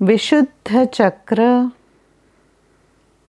विशुद्ध चक्र